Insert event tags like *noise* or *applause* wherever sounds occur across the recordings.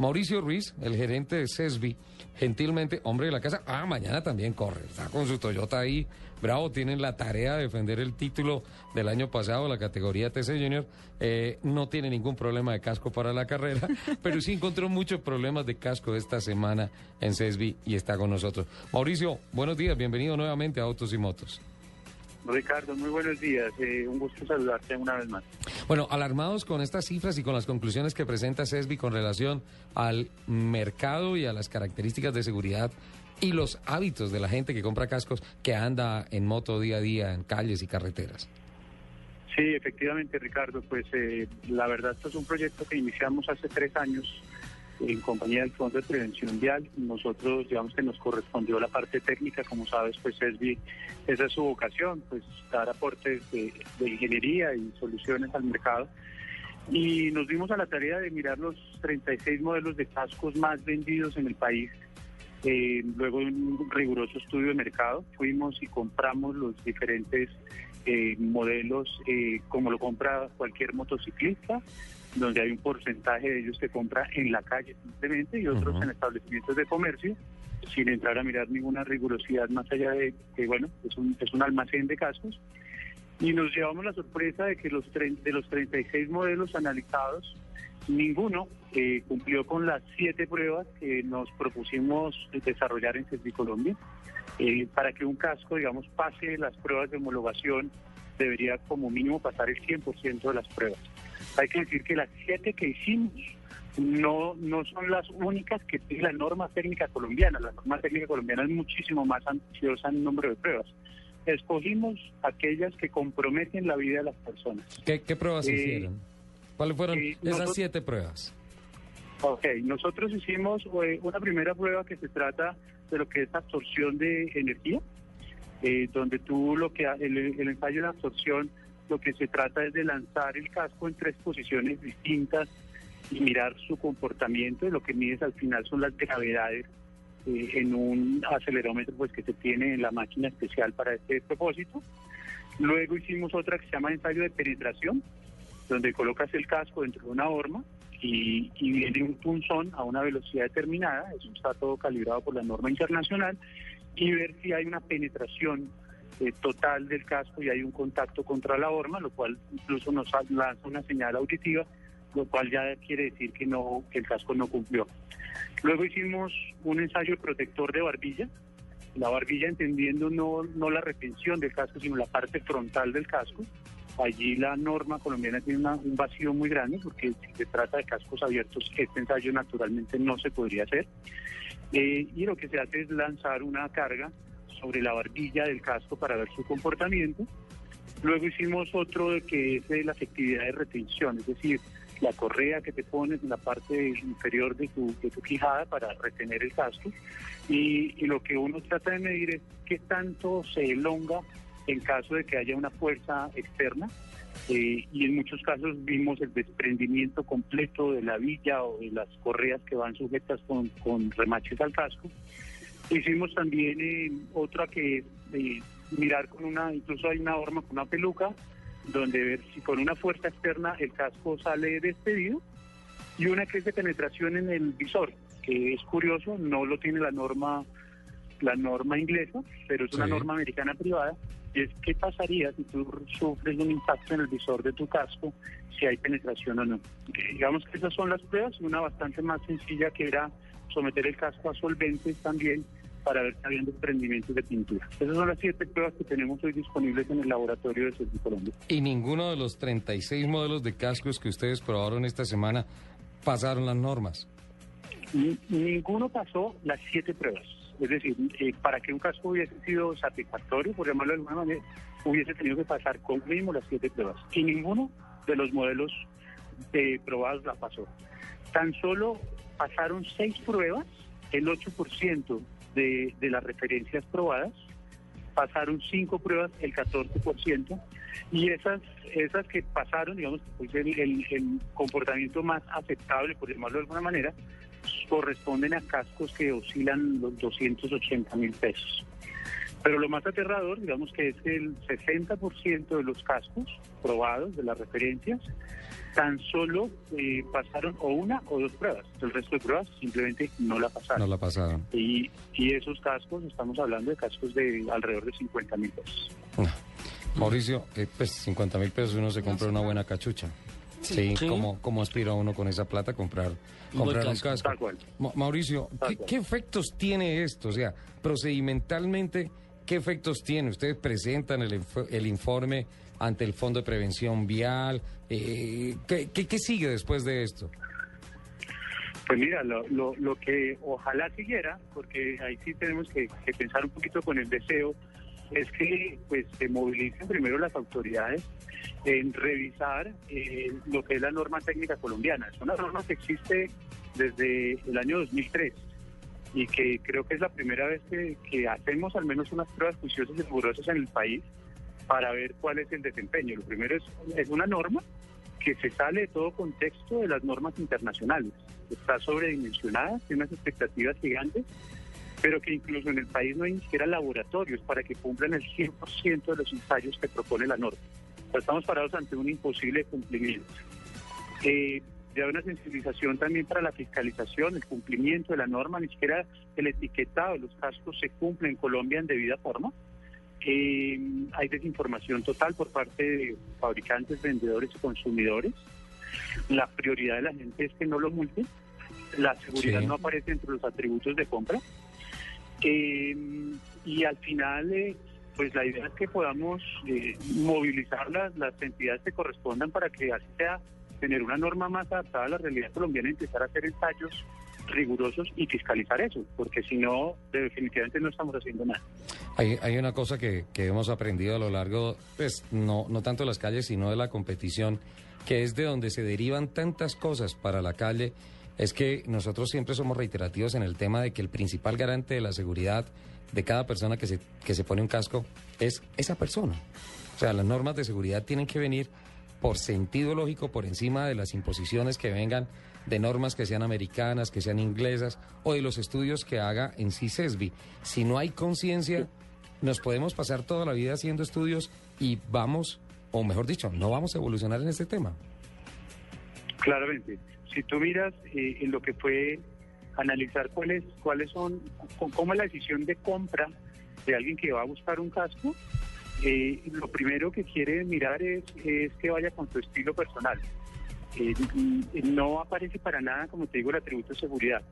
Mauricio Ruiz, el gerente de CESBI, gentilmente, hombre de la casa, ah, mañana también corre, está con su Toyota ahí, bravo, tienen la tarea de defender el título del año pasado, la categoría TC Junior, eh, no tiene ningún problema de casco para la carrera, *laughs* pero sí encontró muchos problemas de casco esta semana en CESBI y está con nosotros. Mauricio, buenos días, bienvenido nuevamente a Autos y Motos. Ricardo, muy buenos días. Eh, un gusto saludarte una vez más. Bueno, alarmados con estas cifras y con las conclusiones que presenta CESBI con relación al mercado y a las características de seguridad y los hábitos de la gente que compra cascos que anda en moto día a día en calles y carreteras. Sí, efectivamente, Ricardo. Pues eh, la verdad, esto es un proyecto que iniciamos hace tres años en compañía del Fondo de Prevención Vial. Nosotros, digamos que nos correspondió la parte técnica, como sabes, pues SBI, esa es su vocación, pues dar aportes de, ingeniería y soluciones al mercado. Y nos dimos a la tarea de mirar los 36 modelos de cascos más vendidos en el país. Eh, luego de un riguroso estudio de mercado, fuimos y compramos los diferentes eh, modelos eh, como lo compra cualquier motociclista donde hay un porcentaje de ellos que compra en la calle simplemente y otros en establecimientos de comercio, sin entrar a mirar ninguna rigurosidad más allá de que, bueno, es un, es un almacén de cascos. Y nos llevamos la sorpresa de que los de los 36 modelos analizados, ninguno eh, cumplió con las siete pruebas que nos propusimos desarrollar en CESBI Colombia. Eh, para que un casco, digamos, pase las pruebas de homologación, debería como mínimo pasar el 100% de las pruebas. Hay que decir que las siete que hicimos no, no son las únicas que tiene la norma técnica colombiana. La norma técnica colombiana es muchísimo más ambiciosa en número de pruebas. Escogimos aquellas que comprometen la vida de las personas. ¿Qué, pruebas eh, hicieron? ¿Cuáles fueron eh, esas siete pruebas? Ok, nosotros hicimos eh, una primera prueba que se trata de lo que es absorción de energía, donde tú lo que el, el ensayo de absorción lo que se trata es de lanzar el casco en tres posiciones distintas y mirar su comportamiento. Lo que mides al final son las gravedades eh, en un acelerómetro pues que se tiene en la máquina especial para este propósito. Luego hicimos otra que se llama ensayo de penetración, donde colocas el casco dentro de una horma y, y viene un punzón a una velocidad determinada, eso está todo calibrado por la norma internacional, y ver si hay una penetración eh, total del casco y hay un contacto contra la horma, lo cual incluso nos lanza una señal auditiva, lo cual ya quiere decir que no que el casco no cumplió. Luego hicimos un ensayo protector de barbilla, la barbilla entendiendo no, no la retención del casco, sino la parte frontal del casco. Allí la norma colombiana tiene un vacío muy grande porque si se trata de cascos abiertos, este ensayo naturalmente no se podría hacer. Eh, y lo que se hace es lanzar una carga sobre la barbilla del casco para ver su comportamiento. Luego hicimos otro que es de la efectividad de retención, es decir, la correa que te pones en la parte inferior de tu, de tu quijada para retener el casco. Y, lo que uno trata de medir es qué tanto se elonga en caso de que haya una fuerza externa. Eh, y en muchos casos vimos el desprendimiento completo de la villa o de las correas que van sujetas con, con remaches al casco. Hicimos también eh, otra que eh, mirar con una, incluso hay una horma con una peluca, donde ver si con una fuerza externa el casco sale despedido, y una que es de penetración en el visor, que es curioso, no lo tiene la norma la norma inglesa, pero es una norma americana privada, y es qué pasaría si tú sufres un impacto en el visor de tu casco, si hay penetración o no. Digamos que esas son las pruebas, una bastante más sencilla que era someter el casco a solventes también para ver si había desprendimientos de pintura. Esas son las siete pruebas que tenemos hoy disponibles en el laboratorio de CESBI Colombia. ¿Y ninguno de los 36 modelos de cascos que ustedes probaron esta semana pasaron las normas? ninguno pasó las siete pruebas. Es decir, eh, para que un casco hubiese sido satisfactorio, por llamarlo de alguna manera, hubiese tenido que pasar con mínimo las siete pruebas. Y ninguno de los modelos eh, probados la pasó. Tan solo pasaron seis pruebas, el 8% de, de las referencias probadas, pasaron cinco pruebas, el 14%, y esas esas que pasaron, digamos, pues el, el, el comportamiento más aceptable, por llamarlo de alguna manera, corresponden a cascos que oscilan los 280 mil pesos. Pero lo más aterrador, digamos que es el 60% de los cascos probados de las referencias tan solo eh, pasaron o una o dos pruebas. El resto de pruebas simplemente no la pasaron. No la pasaron. Y, y esos cascos, estamos hablando de cascos de alrededor de 50 mil pesos. Mauricio, eh, pues 50 mil pesos uno se compra una buena cachucha. Sí, Sí. ¿cómo, ¿cómo aspira uno con esa plata a comprar, comprar un casco. casco? Tal cual. Ma- Mauricio, Tal ¿qué, cual. qué efectos tiene esto? O sea, procedimentalmente, ¿qué efectos tiene? Ustedes presentan el, el informe ante el Fondo de Prevención Vial. eh, ¿qué, qué, qué sigue después de esto? Pues mira, lo, lo, lo que ojalá siguiera, porque ahí sí tenemos que, que pensar un poquito con el deseo, es que pues se movilicen primero las autoridades en revisar eh, lo que es la norma técnica colombiana. Es una norma que existe desde el año 2003 y que creo que es la primera vez que, que hacemos al menos unas pruebas juiciosas y rigurosas en el país para ver cuál es el desempeño. Lo primero es, es una norma que se sale de todo contexto de las normas internacionales. Está sobredimensionada, tiene unas expectativas gigantes, pero que incluso en el país no hay ni siquiera laboratorios para que cumplan el 100% de los ensayos que propone la norma. Estamos parados ante un imposible cumplimiento. Eh, hay una sensibilización también para la fiscalización, el cumplimiento de la norma, ni siquiera el etiquetado de los cascos se cumple en Colombia en debida forma. Eh, hay desinformación total por parte de fabricantes, vendedores y consumidores. La prioridad de la gente es que no lo multen. La seguridad Sí. no aparece entre los atributos de compra. Eh, y al final, eh, pues la idea es que podamos eh, movilizar las, las entidades que correspondan para que así sea tener una norma más adaptada a la realidad colombiana y empezar a hacer ensayos rigurosos y fiscalizar eso, porque si no, definitivamente no estamos haciendo nada. Hay, hay una cosa que, que hemos aprendido a lo largo, pues no, no tanto de las calles, sino de la competición, que es de donde se derivan tantas cosas para la calle, es que nosotros siempre somos reiterativos en el tema de que el principal garante de la seguridad de cada persona que se, que se pone un casco es esa persona. O sea, las normas de seguridad tienen que venir por sentido lógico por encima de las imposiciones que vengan de normas que sean americanas, que sean inglesas o de los estudios que haga en sí CESBI. Si no hay conciencia, nos podemos pasar toda la vida haciendo estudios y vamos, o mejor dicho, no vamos a evolucionar en este tema. Claramente. Si tú miras eh, en lo que fue analizar cuáles cuáles son, cómo es la decisión de compra de alguien que va a buscar un casco, eh, lo primero que quiere mirar es, es que vaya con su estilo personal. Eh, no aparece para nada, como te digo, el atributo de seguridad.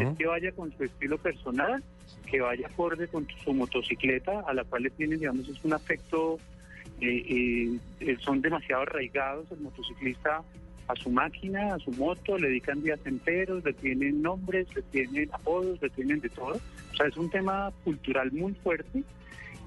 Es que vaya con su estilo personal, que vaya acorde con su motocicleta, a la cual le tienen, digamos, es un afecto, eh, eh, son demasiado arraigados el motociclista a su máquina, a su moto, le dedican días enteros, le tienen nombres, le tienen apodos, le tienen de todo. O sea, es un tema cultural muy fuerte.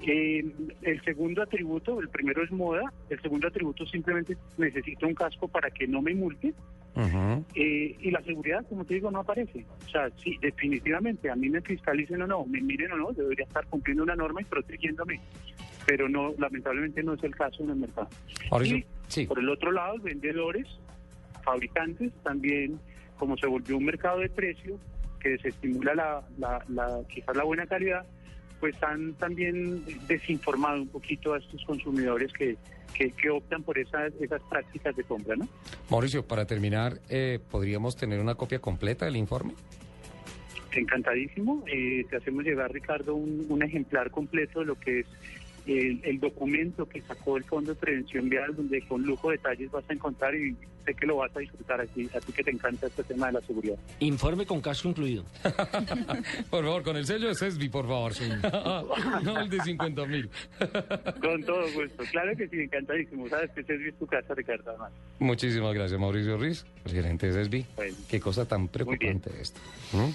Eh, el segundo atributo, el primero es moda, el segundo atributo simplemente necesito un casco para que no me multe. Ujú. Eh, y la seguridad, como te digo, no aparece. O sea, sí, definitivamente, a mí me fiscalicen o no, me miren o no, debería estar cumpliendo una norma y protegiéndome. Pero no, lamentablemente no es el caso en el mercado. Mauricio, Y sí. por el otro lado, vendedores, fabricantes, también, como se volvió un mercado de precio que desestimula la, la, la- quizás la buena calidad, pues han también desinformado un poquito a estos consumidores que, que, que optan por esas, esas prácticas de compra, ¿no? Mauricio, para terminar, eh, ¿podríamos tener una copia completa del informe? Encantadísimo. Eh, te hacemos llegar, Ricardo, un, un ejemplar completo de lo que es el, el documento que sacó el Fondo de Prevención Vial, donde con lujo de detalles vas a encontrar y sé que lo vas a disfrutar aquí, a ti que te encanta este tema de la seguridad. Informe con casco incluido. *laughs* Por favor, con el sello de CESBI, por favor. *laughs* no el de 50 mil. *laughs* Con todo gusto. Claro que sí, encantadísimo. Sabes que ese es tu casa, Ricardo, además. Muchísimas gracias, Mauricio Ruiz, el gerente de CESBI. Bueno. Qué cosa tan preocupante esto. ¿Mm?